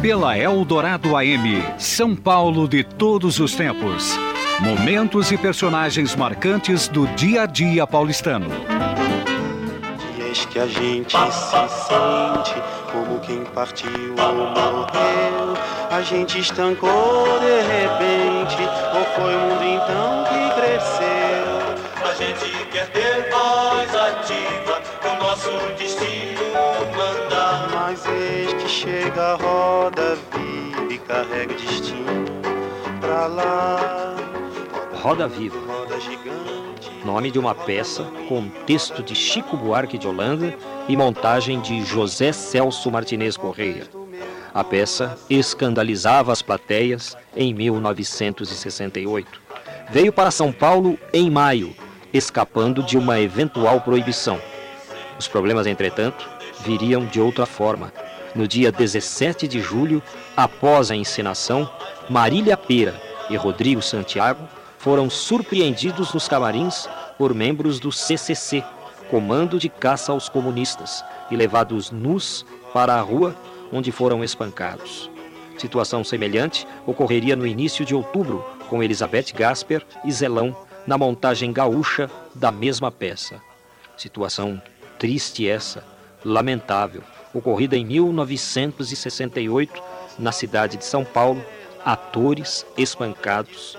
Pela Eldorado AM, São Paulo de todos os tempos. Momentos e personagens marcantes do dia a dia paulistano. Dias que a gente se sente como quem partiu ou morreu. A gente estancou de repente, ou foi o mundo então carrega destino pra lá. Roda Viva, nome de uma peça com texto de Chico Buarque de Holanda e montagem de José Celso Martinez Correia. A peça escandalizava as plateias em 1968. Veio para São Paulo em maio, escapando de uma eventual proibição. Os problemas, entretanto, viriam de outra forma. No dia 17 de julho, após a encenação, Marília Pera e Rodrigo Santiago foram surpreendidos nos camarins por membros do CCC, Comando de Caça aos Comunistas, e levados nus para a rua, onde foram espancados. Situação semelhante ocorreria no início de outubro com Elizabeth Gasper e Zelão na montagem gaúcha da mesma peça. Situação triste essa, lamentável, ocorrida em 1968 na cidade de São Paulo, atores espancados.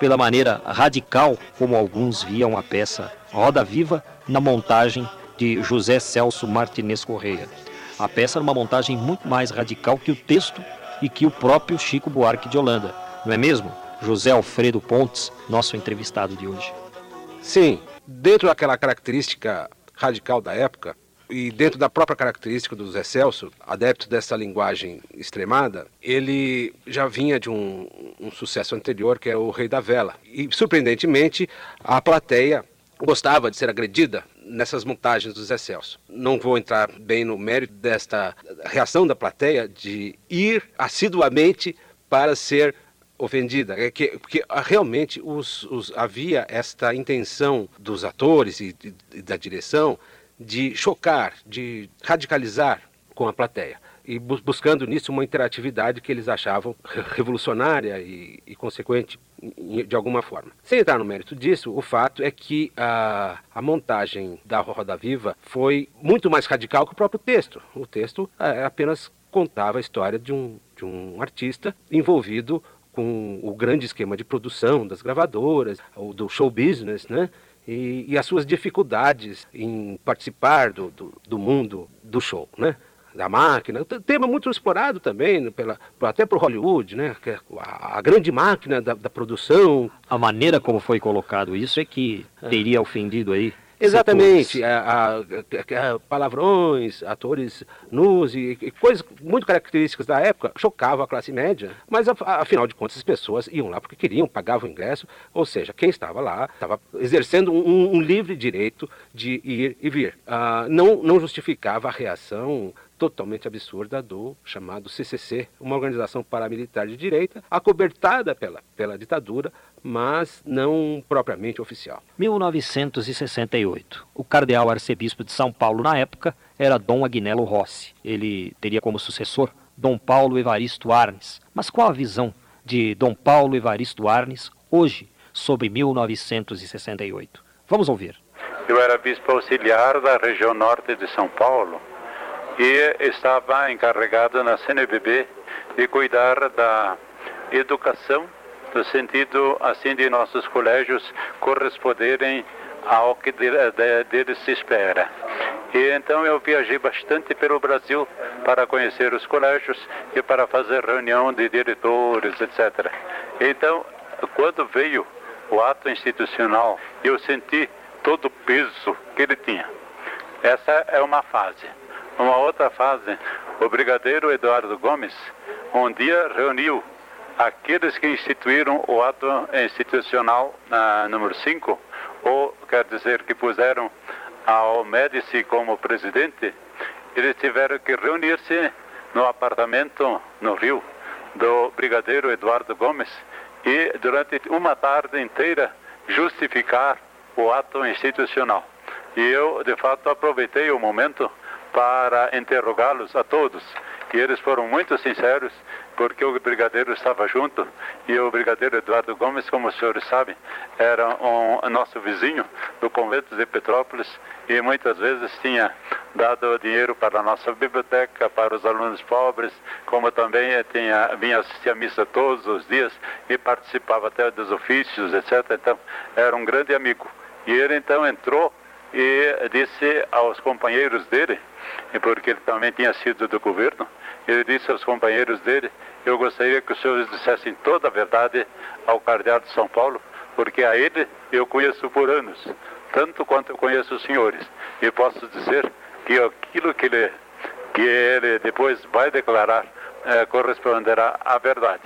Pela maneira radical como alguns viam a peça Roda Viva na montagem de José Celso Martinez Correia. A peça era uma montagem muito mais radical que o texto e que o próprio Chico Buarque de Holanda, não é mesmo? José Alfredo Pontes, nosso entrevistado de hoje. Sim, dentro daquela característica radical da época e dentro da própria característica do Zé Celso, adepto dessa linguagem extremada, ele já vinha de um, um sucesso anterior que é o Rei da Vela. E surpreendentemente, a plateia gostava de ser agredida nessas montagens do Zé Celso. Não vou entrar bem no mérito desta reação da plateia de ir assiduamente para ser ofendida, é que, porque ah, realmente os, os, havia esta intenção dos atores e, e, e da direção de chocar, de radicalizar com a plateia e bu buscando nisso uma interatividade que eles achavam revolucionária e, e, consequente de alguma forma. Sem entrar no mérito disso, o fato é que a, a montagem da Roda Viva foi muito mais radical que o próprio texto. O texto é, apenas contava a história de um, de um artista envolvido com o grande esquema de produção das gravadoras, do show business, né? E, e as suas dificuldades em participar do, do, do mundo do show, né? da máquina, tema muito explorado também pela, até por Hollywood, né? A, a grande máquina da, da, produção. A maneira como foi colocado isso é que teria ofendido aí. Exatamente, a, a, a, palavrões, atores nus e, e, coisas muito características da época chocavam a classe média, mas afinal de contas as pessoas iam lá porque queriam, pagavam o ingresso, ou seja, quem estava lá estava exercendo um, um livre direito de ir e vir. Ah, não, não justificava a reação totalmente absurda do chamado CCC, uma organização paramilitar de direita, acobertada pela, pela ditadura, mas não propriamente oficial. 1968. O cardeal arcebispo de São Paulo na época era Dom Agnello Rossi. Ele teria como sucessor Dom Paulo Evaristo Arnes. Mas qual a visão de Dom Paulo Evaristo Arnes hoje sobre 1968? Vamos ouvir. Eu era bispo auxiliar da região norte de São Paulo e estava encarregado na CNBB de cuidar da educação no sentido assim de nossos colégios corresponderem ao que deles se espera. E então eu viajei bastante pelo Brasil para conhecer os colégios e para fazer reunião de diretores, etc. Então, quando veio o ato institucional, eu senti todo o peso que ele tinha. Essa é uma fase. Uma outra fase, o brigadeiro Eduardo Gomes um dia reuniu aqueles que instituíram o ato institucional na, número 5, ou quer dizer que puseram ao Médici como presidente, eles tiveram que reunir-se no apartamento no Rio do brigadeiro Eduardo Gomes e durante uma tarde inteira justificar o ato institucional. E eu, de fato, aproveitei o momento para interrogá-los a todos. E eles foram muito sinceros, porque o brigadeiro estava junto e o brigadeiro Eduardo Gomes, como os senhores sabem, era um nosso vizinho do convento de Petrópolis e muitas vezes tinha dado dinheiro para a nossa biblioteca, para os alunos pobres, como também tinha, vinha assistir a missa todos os dias e participava até dos ofícios, etc. Então, era um grande amigo. E ele então entrou e disse aos companheiros dele, porque ele também tinha sido do governo, ele disse aos companheiros dele, eu gostaria que os senhores dissessem toda a verdade ao cardeal de São Paulo, porque a ele eu conheço por anos, tanto quanto eu conheço os senhores. E posso dizer que aquilo que ele, que ele depois vai declarar é, corresponderá à verdade.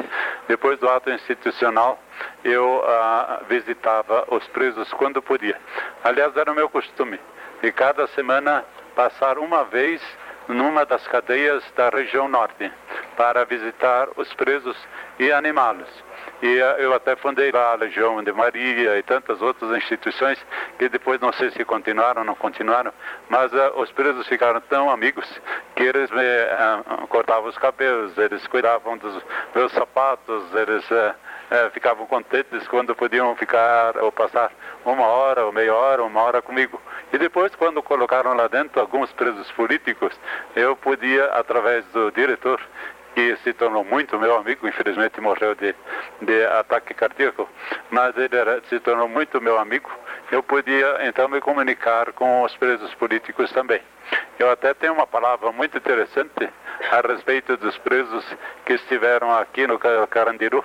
Depois do ato institucional, eu ah, visitava os presos quando podia. Aliás, era o meu costume de cada semana passar uma vez numa das cadeias da região norte para visitar os presos e animá-los. E eh, eu até fundei lá a Legião de Maria e tantas outras instituições que depois não sei se continuaram ou não continuaram, mas uh, os presos ficaram tão amigos que eles me uh, cortavam os cabelos, eles cuidavam dos meus sapatos, eles uh, ficavam contentes quando podiam ficar ou passar uma hora ou meia hora, uma hora comigo. E depois, quando colocaram lá dentro alguns presos políticos, eu podia, através do diretor, que se tornou muito meu amigo, infelizmente morreu de, de ataque cardíaco, mas ele era, se tornou muito meu amigo, eu podia então me comunicar com os presos políticos também. Eu até tenho uma palavra muito interessante a respeito dos presos que estiveram aqui no Carandiru.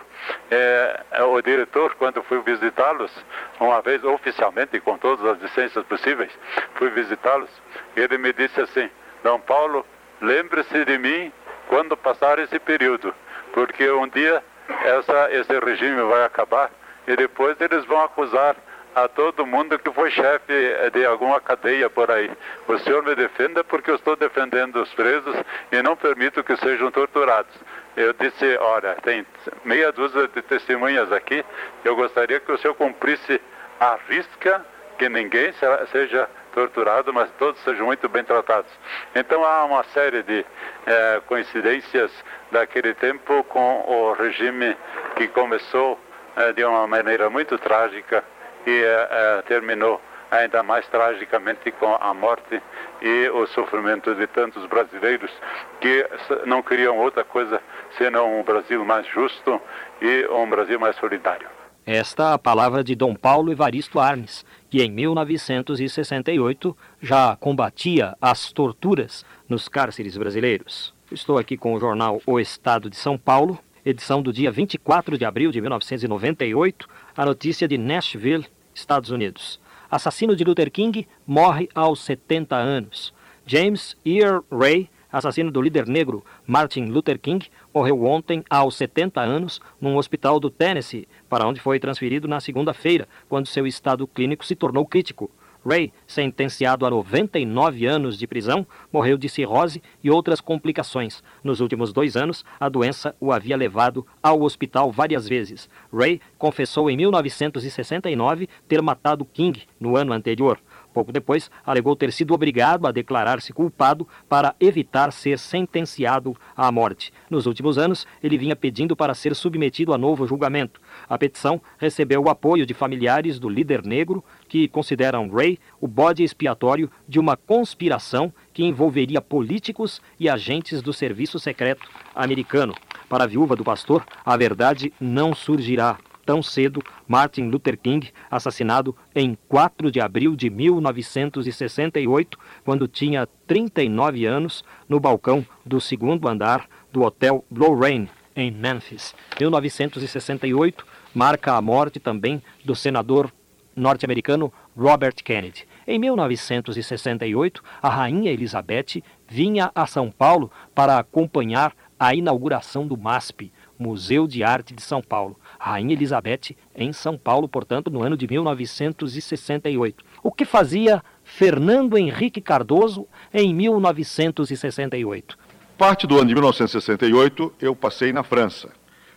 É, o diretor, quando fui visitá-los, uma vez oficialmente, com todas as licenças possíveis, fui visitá-los, ele me disse assim, Dom Paulo, lembre-se de mim quando passar esse período, porque um dia essa, esse regime vai acabar e depois eles vão acusar a todo mundo que foi chefe de alguma cadeia por aí. O senhor me defenda porque eu estou defendendo os presos e não permito que sejam torturados. Eu disse, olha, tem meia dúzia de testemunhas aqui, eu gostaria que o senhor cumprisse a risca que ninguém seja torturado, mas todos sejam muito bem tratados. Então há uma série de é, coincidências daquele tempo com o regime que começou é, de uma maneira muito trágica e é, terminou ainda mais tragicamente com a morte e o sofrimento de tantos brasileiros que não queriam outra coisa senão um Brasil mais justo e um Brasil mais solidário. Esta a palavra de Dom Paulo Evaristo Arnes, que em 1968 já combatia as torturas nos cárceres brasileiros. Estou aqui com o jornal O Estado de São Paulo, edição do dia 24 de abril de 1998, a notícia de Nashville, Estados Unidos. Assassino de Luther King morre aos 70 anos. James Earl Ray assassino do líder negro Martin Luther King, morreu ontem aos 70 anos num hospital do Tennessee, para onde foi transferido na segunda-feira, quando seu estado clínico se tornou crítico. Ray, sentenciado a 99 anos de prisão, morreu de cirrose e outras complicações. Nos últimos dois anos, a doença o havia levado ao hospital várias vezes. Ray confessou em 1969 ter matado King no ano anterior. Pouco depois, alegou ter sido obrigado a declarar-se culpado para evitar ser sentenciado à morte. Nos últimos anos, ele vinha pedindo para ser submetido a novo julgamento. A petição recebeu o apoio de familiares do líder negro, que consideram Ray o bode expiatório de uma conspiração que envolveria políticos e agentes do serviço secreto americano. Para a viúva do pastor, a verdade não surgirá tão cedo Martin Luther King, assassinado em 4 de abril de 1968, quando tinha 39 anos, no balcão do segundo andar do Hotel Blue Rain, em Memphis. 1968 marca a morte também do senador norte-americano Robert Kennedy. Em 1968, a rainha Elizabeth vinha a São Paulo para acompanhar a inauguração do MASP, Museu de Arte de São Paulo. Rainha Elizabeth, em São Paulo, portanto, no ano de 1968. O que fazia Fernando Henrique Cardoso em 1968? Parte do ano de 1968 eu passei na França.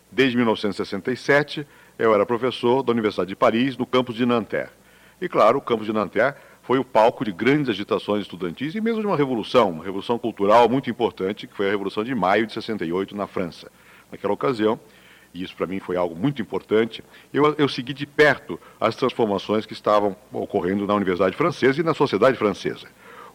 Desde 1967 eu era professor da Universidade de Paris, no campus de Nanterre. E claro, o campus de Nanterre foi o palco de grandes agitações estudantis e mesmo de uma revolução, uma revolução cultural muito importante, que foi a Revolução de Maio de 68 na França. Naquela ocasião, e isso para mim foi algo muito importante, eu, eu segui de perto as transformações que estavam ocorrendo na Universidade Francesa e na sociedade francesa.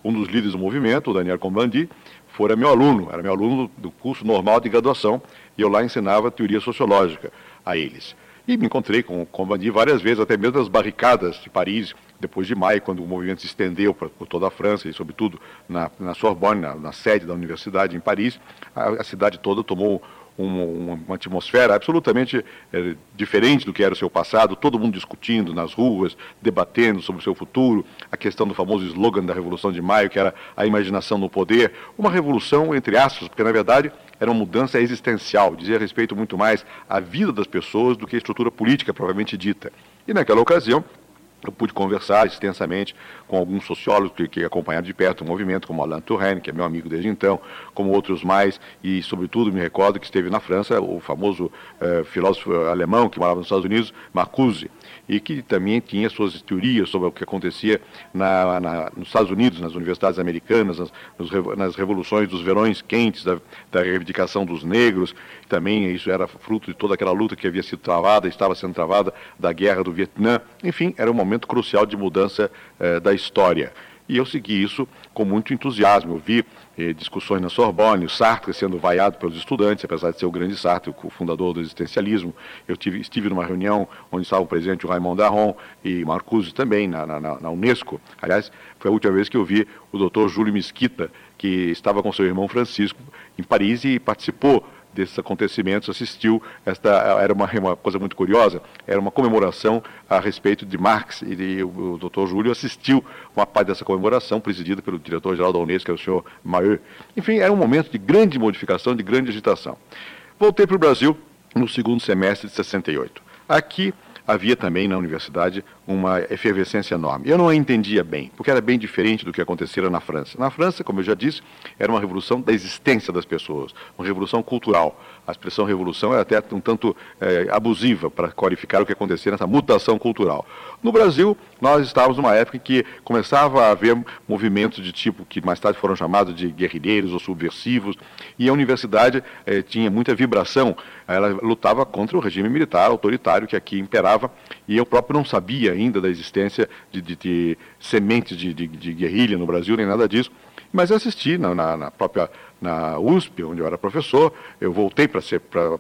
Um dos líderes do movimento, o Daniel Combandi, fora meu aluno, era meu aluno do curso normal de graduação, e eu lá ensinava teoria sociológica a eles. E me encontrei com o Combandi várias vezes, até mesmo nas barricadas de Paris, depois de maio, quando o movimento se estendeu por, toda a França e, sobretudo, na, na Sorbonne, na, na, sede da universidade em Paris, a, a cidade toda tomou uma, uma, atmosfera absolutamente é, diferente do que era o seu passado, todo mundo discutindo nas ruas, debatendo sobre o seu futuro, a questão do famoso slogan da Revolução de Maio, que era a imaginação no poder, uma revolução, entre aspas, porque na verdade era uma mudança existencial, dizia respeito muito mais à vida das pessoas do que à estrutura política provavelmente dita. E naquela ocasião, eu pude conversar extensamente com alguns sociólogos que, que acompanharam de perto o movimento, como Alain Touraine, que é meu amigo desde então, como outros mais, e sobretudo me recordo que esteve na França o famoso eh, filósofo alemão que morava nos Estados Unidos, Marcuse, e que também tinha suas teorias sobre o que acontecia na, na, nos Estados Unidos, nas universidades americanas, nas, nas revoluções dos verões quentes, da, da, reivindicação dos negros, também isso era fruto de toda aquela luta que havia sido travada, estava sendo travada da guerra do Vietnã, enfim, era um momento crucial de mudança eh, da história. E eu segui isso com muito entusiasmo. Eu vi discussões na Sorbonne, o Sartre sendo vaiado pelos estudantes, apesar de ser o grande Sartre, o fundador do existencialismo. Eu tive, estive numa reunião onde presentes o Raymond Aron e Marcuse também, na, na, na, Unesco. Aliás, foi a última vez que eu vi o doutor Júlio Mesquita, que estava com seu irmão Francisco em Paris e participou desses acontecimentos assistiu esta era uma, uma coisa muito curiosa era uma comemoração a respeito de Marx e, de, o, o Dr. Júlio assistiu uma parte dessa comemoração presidida pelo diretor-geral da Unesco que é o senhor Maheu enfim era um momento de grande modificação de grande agitação voltei para o Brasil no segundo semestre de 68 aqui havia também na universidade uma efervescência enorme. Eu não a entendia bem, porque era bem diferente do que acontecera na França. Na França, como eu já disse, era uma revolução da existência das pessoas, uma revolução cultural. A expressão revolução é até um tanto é, abusiva para qualificar o que acontecia nessa mutação cultural. No Brasil, nós estávamos numa época em que começava a haver movimentos de tipo que mais tarde foram chamados de guerrilheiros ou subversivos, e a universidade é, tinha muita vibração. Ela lutava contra o regime militar autoritário que aqui imperava, e eu próprio não sabia ainda da existência de, de, de sementes de, de, guerrilha no Brasil, nem nada disso. Mas eu assisti na, na, na própria na USP, onde eu era professor, eu voltei para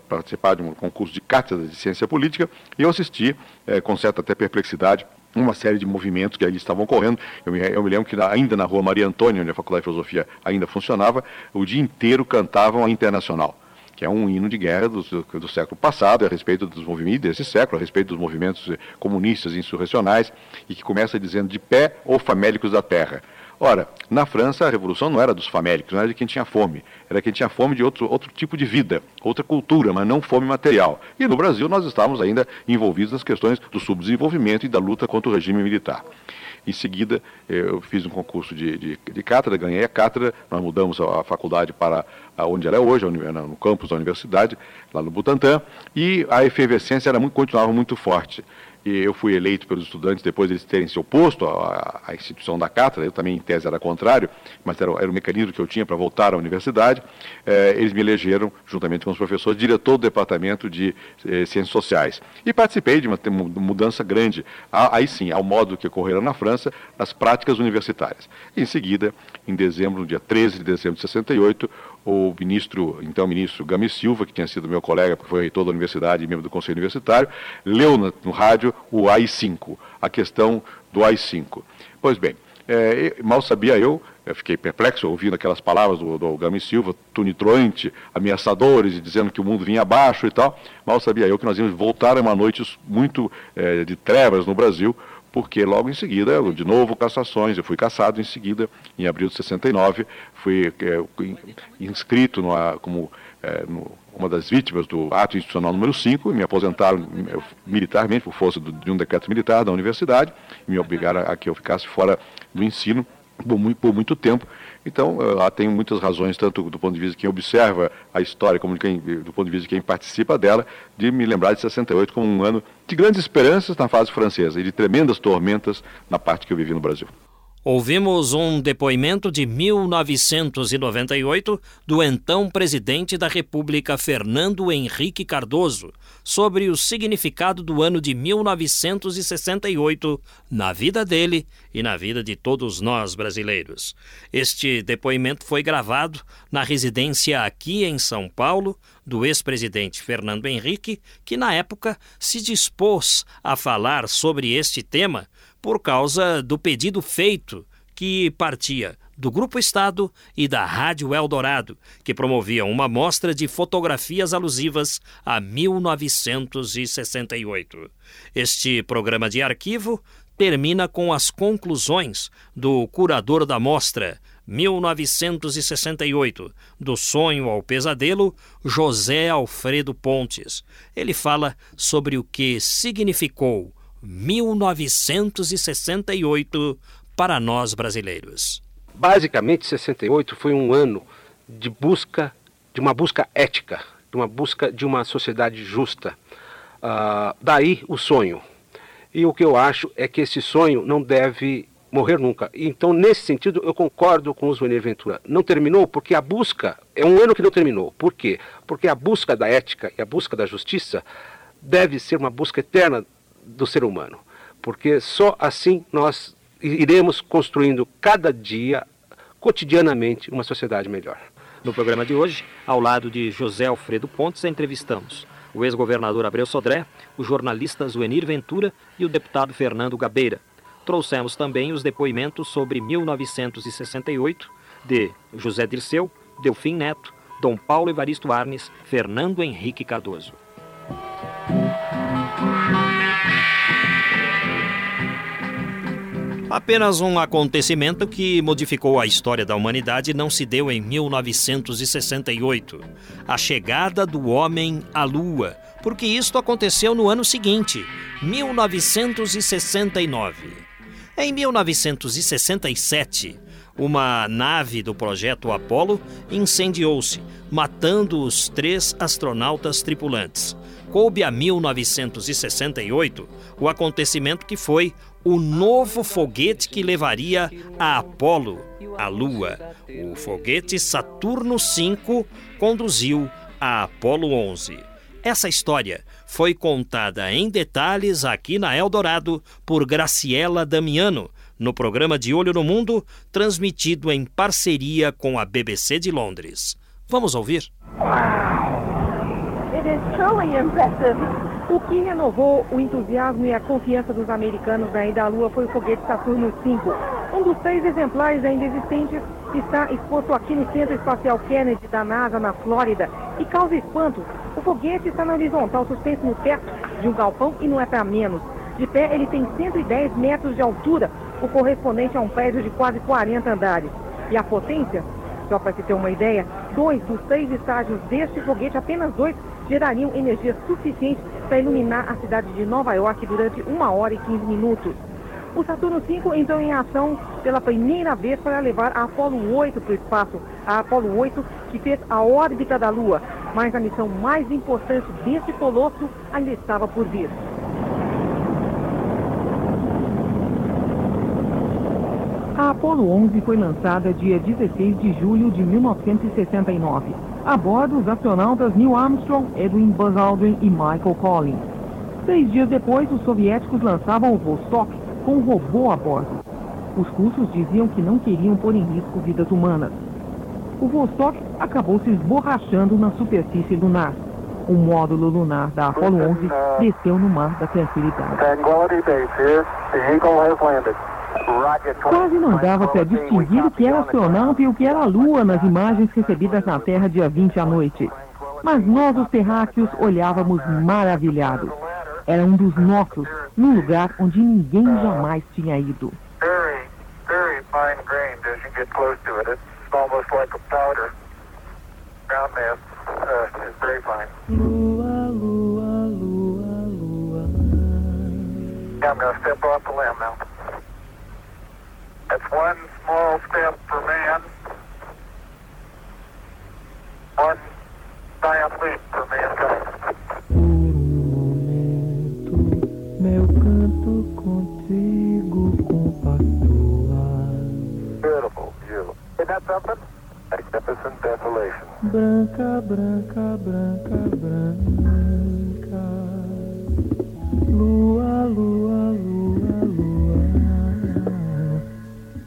participar de um concurso de cátedra de ciência política e eu assisti, é, com certa até perplexidade, uma série de movimentos que ali estavam ocorrendo. Eu me, eu me lembro que ainda na rua Maria Antônia, onde a Faculdade de Filosofia ainda funcionava, o dia inteiro cantavam a Internacional que é um hino de guerra do, do, século passado, a respeito dos movimentos desse século, a respeito dos movimentos comunistas insurrecionais, e que começa dizendo de pé ou famélicos da terra. Ora, na França a revolução não era dos famélicos, não era de quem tinha fome, era quem tinha fome de outro, outro tipo de vida, outra cultura, mas não fome material. E no Brasil nós estávamos ainda envolvidos nas questões do subdesenvolvimento e da luta contra o regime militar. Em seguida, eu fiz um concurso de, de, de cátedra, ganhei a cátedra, nós mudamos a, faculdade para onde ela é hoje, no campus da universidade, lá no Butantã, e a efervescência era muito, continuava muito forte e eu fui eleito pelos estudantes depois de eles terem se oposto à, à, instituição da cátedra, eu também em tese era contrário, mas era, era o mecanismo que eu tinha para voltar à universidade, eh, eles me elegeram, juntamente com os professores, diretor do departamento de eh, ciências sociais. E participei de uma, uma mudança grande, aí sim, ao modo que ocorreram na França, nas práticas universitárias. Em seguida, em dezembro, no dia 13 de dezembro de 68, o ministro, então ministro Gami Silva, que tinha sido meu colega, porque foi reitor da universidade e membro do conselho universitário, leu no, no rádio o AI-5, a questão do AI-5. Pois bem, é, mal sabia eu, eu fiquei perplexo ouvindo aquelas palavras do, do Gami Silva, tunitroante, ameaçadores, e dizendo que o mundo vinha abaixo e tal. Mal sabia eu que nós íamos voltar a uma noite muito é, de trevas no Brasil, porque logo em seguida, de novo, cassações. Eu fui cassado em seguida, em abril de 69, fui é, inscrito numa, como é, no, uma das vítimas do ato institucional número 5, me aposentaram militarmente por força de um decreto militar da universidade, me obrigaram a que eu ficasse fora do ensino por muito, por muito tempo. Então, lá tem muitas razões, tanto do ponto de vista de quem observa a história, como quem, do ponto de vista de quem participa dela, de me lembrar de 68 como um ano de grandes esperanças na fase francesa e de tremendas tormentas na parte que eu vivi no Brasil. Ouvimos um depoimento de 1998 do então presidente da República, Fernando Henrique Cardoso, sobre o significado do ano de 1968 na vida dele e na vida de todos nós brasileiros. Este depoimento foi gravado na residência aqui em São Paulo do ex-presidente Fernando Henrique, que na época se dispôs a falar sobre este tema por causa do pedido feito que partia do Grupo Estado e da Rádio Eldorado, que promoviam uma mostra de fotografias alusivas a 1968. Este programa de arquivo termina com as conclusões do curador da mostra, 1968, do sonho ao pesadelo, José Alfredo Pontes. Ele fala sobre o que significou 1968 para nós brasileiros. Basicamente, 68 foi um ano de busca, de uma busca ética, de uma busca de uma sociedade justa. Uh, daí o sonho. E o que eu acho é que esse sonho não deve morrer nunca. Então, nesse sentido, eu concordo com o Zone Ventura. Não terminou porque a busca é um ano que não terminou. Por quê? Porque a busca da ética e a busca da justiça deve ser uma busca eterna do ser humano. Porque só assim nós iremos construindo cada dia, cotidianamente, uma sociedade melhor. No programa de hoje, ao lado de José Alfredo Pontes, entrevistamos o ex-governador Abreu Sodré, o jornalista Zuenir Ventura e o deputado Fernando Gabeira. Trouxemos também os depoimentos sobre 1968 de José Dirceu, Delfim Neto, Dom Paulo Evaristo Arnes, Fernando Henrique Cardoso. Apenas um acontecimento que modificou a história da humanidade não se deu em 1968, a chegada do homem à Lua, porque isto aconteceu no ano seguinte, 1969. Em 1967, uma nave do projeto Apollo incendiou-se, matando os três astronautas tripulantes. Coube a 1968 o acontecimento que foi o novo foguete que levaria a Apolo à Lua. O foguete Saturno V conduziu a Apolo 11. Essa história foi contada em detalhes aqui na Eldorado por Graciela Damiano, no programa De Olho no Mundo, transmitido em parceria com a BBC de Londres. Vamos ouvir? Wow. It is truly impressive. O que renovou o entusiasmo e a confiança dos americanos na ida à Lua foi o foguete Saturno V. Um dos seis exemplares ainda existentes está exposto aqui no Centro Espacial Kennedy da NASA, na Flórida, e causa espanto. O foguete está na horizontal, suspenso no teto de um galpão e não é para menos. De pé, ele tem 110 metros de altura, o correspondente a um prédio de quase 40 andares. E a potência? Só para se ter uma ideia, dois dos seis estágios deste foguete, apenas dois, gerariam energia suficiente para iluminar a cidade de Nova York durante uma hora e 15 minutos. O Saturno V entrou em ação pela primeira vez para levar a Apollo 8 para o espaço, a Apollo 8 que fez a órbita da Lua, mas a missão mais importante desse colosso ainda estava por vir. A Apollo 11 foi lançada dia 16 de julho de 1969 a bordo, os astronautas Neil Armstrong, Edwin Buzz Aldrin e Michael Collins. Seis dias depois, os soviéticos lançavam o Vostok com um robô a bordo. Os russos diziam que não queriam pôr em risco vidas humanas. O Vostok acabou se esborrachando na superfície lunar. O módulo lunar da Apollo 11 desceu no mar da tranquilidade. Quase não dava para distinguir o que era astronauta e o que era a Lua nas imagens recebidas na Terra dia 20 à noite. Mas nós, os terráqueos, olhávamos maravilhados. Era um dos nossos, num lugar onde ninguém jamais tinha ido. Lua, lua, lua, lua. Yeah, I'm to step off the limb now. That's one small step for man, one giant leap for mankind. Momento, meu canto contigo compactua. Branca, branca, branca, branca. Lua, lua, lua, lua.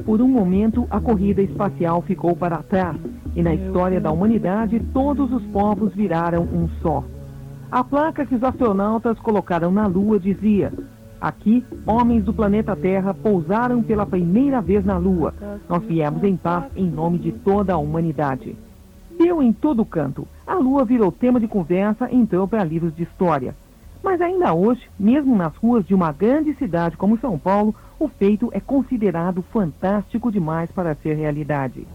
Por um momento, a corrida espacial ficou para trás e na história da humanidade todos os povos viraram um só. A placa que os astronautas colocaram na Lua dizia: Aqui, homens do planeta Terra pousaram pela primeira vez na Lua. Nós viemos em paz em nome de toda a humanidade. Deu em todo canto. A Lua virou tema de conversa e entrou para livros de história. Mas ainda hoje, mesmo nas ruas de uma grande cidade como São Paulo, o feito é considerado fantástico demais para ser realidade.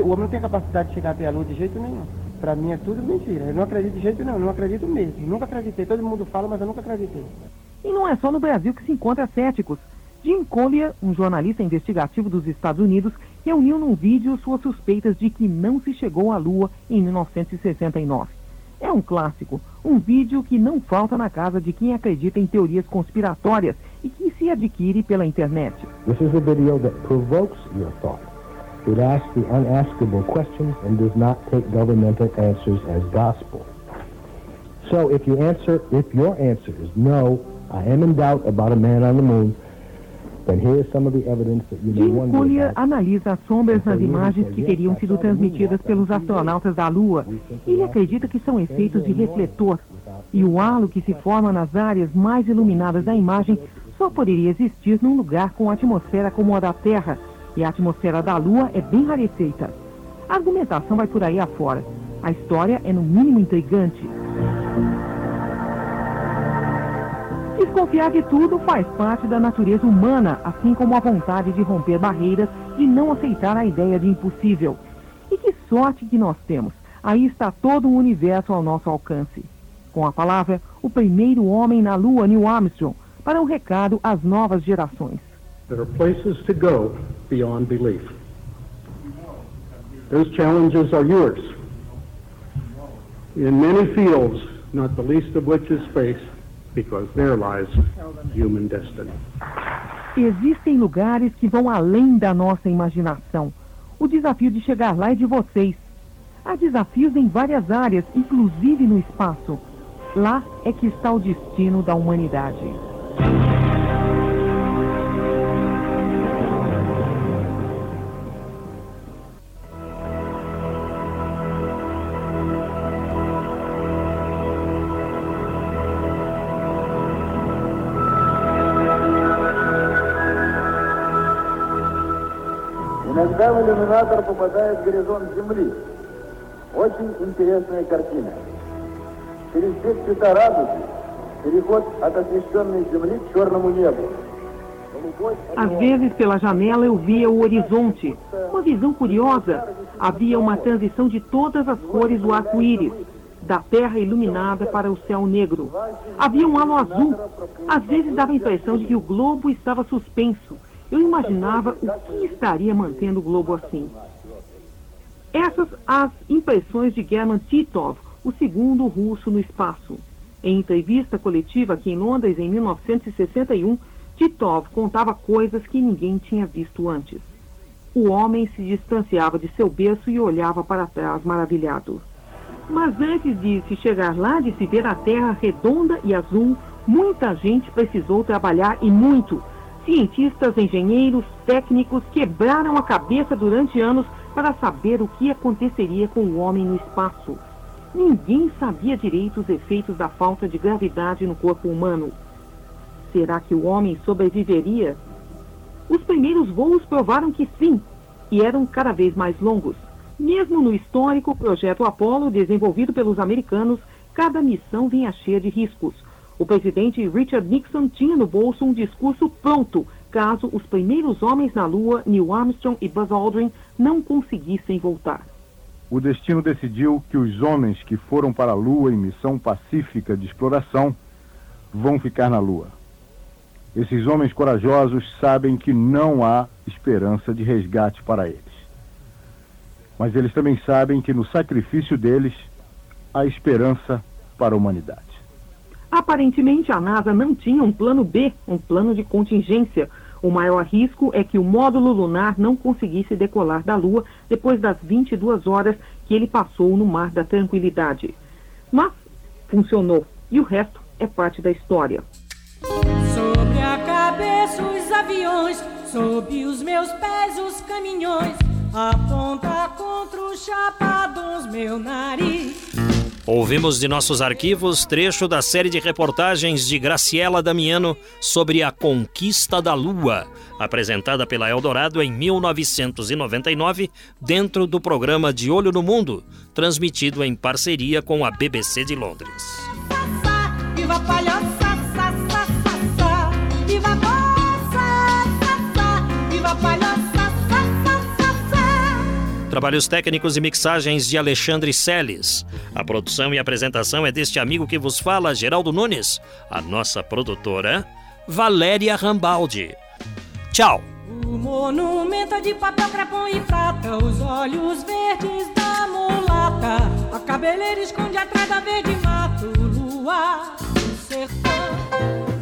O homem não tem capacidade de chegar até a Lua de jeito nenhum. Para mim é tudo mentira. Eu não acredito de jeito nenhum, não acredito mesmo. Nunca acreditei. Todo mundo fala, mas eu nunca acreditei. E não é só no Brasil que se encontra céticos. Jim Collier, um jornalista investigativo dos Estados Unidos, reuniu num vídeo suas suspeitas de que não se chegou à Lua em 1969. É um clássico, um vídeo que não falta na casa de quem acredita em teorias conspiratórias e que se adquire pela internet. This is a video that provokes your thought. It asks the unaskable questions and does not take governmental answers as gospel. So if you answer, if your answer is no, I am in doubt about a man on the moon, Jim Collier analisa as sombras nas imagens que teriam sido transmitidas pelos astronautas da Lua. Ele acredita que são efeitos de refletor. E o halo que se forma nas áreas mais iluminadas da imagem só poderia existir num lugar com atmosfera como a da Terra. E a atmosfera da Lua é bem rarefeita. A argumentação vai por aí afora. A história é no mínimo intrigante. Desconfiar de tudo faz parte da natureza humana, assim como a vontade de romper barreiras e não aceitar a ideia de impossível. E que sorte que nós temos! Aí está todo o universo ao nosso alcance. Com a palavra, o primeiro homem na Lua, Neil Armstrong, para um recado às novas gerações. There are places to go beyond belief. Those challenges are yours. In many fields, not the least of which is space, because there lies human destiny. Existem lugares que vão além da nossa imaginação. O desafio de chegar lá é de vocês. Há desafios em várias áreas, inclusive no espaço. Lá é que está o destino da humanidade. Иногда в иллюминатор попадает горизонт Земли. Очень интересная картина. Через все цвета радуги переход от освещенной Земли к черному небу. Голубой Às vezes, pela janela, eu via o horizonte. Uma visão curiosa. Havia uma transição de todas as cores do arco-íris, da terra iluminada para o céu negro. Havia um halo azul. Às vezes dava a impressão de que o globo estava suspenso. eu imaginava o que estaria mantendo o globo assim. Essas as impressões de German Titov, o segundo russo no espaço. Em entrevista coletiva aqui em Londres em 1961, Titov contava coisas que ninguém tinha visto antes. O homem se distanciava de seu berço e olhava para trás maravilhado. Mas antes de se chegar lá, de se ver a Terra redonda e azul, muita gente precisou trabalhar e muito. Cientistas, engenheiros, técnicos quebraram a cabeça durante anos para saber o que aconteceria com o homem no espaço. Ninguém sabia direito os efeitos da falta de gravidade no corpo humano. Será que o homem sobreviveria? Os primeiros voos provaram que sim, e eram cada vez mais longos. Mesmo no histórico projeto Apollo, desenvolvido pelos americanos, cada missão vinha cheia de riscos. O presidente Richard Nixon tinha no bolso um discurso pronto caso os primeiros homens na Lua, Neil Armstrong e Buzz Aldrin, não conseguissem voltar. O destino decidiu que os homens que foram para a Lua em missão pacífica de exploração vão ficar na Lua. Esses homens corajosos sabem que não há esperança de resgate para eles. Mas eles também sabem que no sacrifício deles há esperança para a humanidade. Aparentemente, a NASA não tinha um plano B, um plano de contingência. O maior risco é que o módulo lunar não conseguisse decolar da Lua depois das 22 horas que ele passou no Mar da Tranquilidade. Mas funcionou e o resto é parte da história. Sobre a cabeça os aviões, sob os meus pés os caminhões, aponta contra os chapadões meu nariz. Ouvimos de nossos arquivos trecho da série de reportagens de Graciela Damiano sobre a conquista da Lua, apresentada pela Eldorado em 1999, dentro do programa De Olho no Mundo, transmitido em parceria com a BBC de Londres. Viva palhaça. Viva palhaça. Trabalhos técnicos e mixagens de Alexandre Seles. A produção e apresentação é deste amigo que vos fala, Geraldo Nunes. A nossa produtora, Valéria Rambaldi. Tchau! O monumento de papel, crepom e prata, os olhos verdes da mulata, a cabeleira esconde atrás da verde mato, lua do sertão.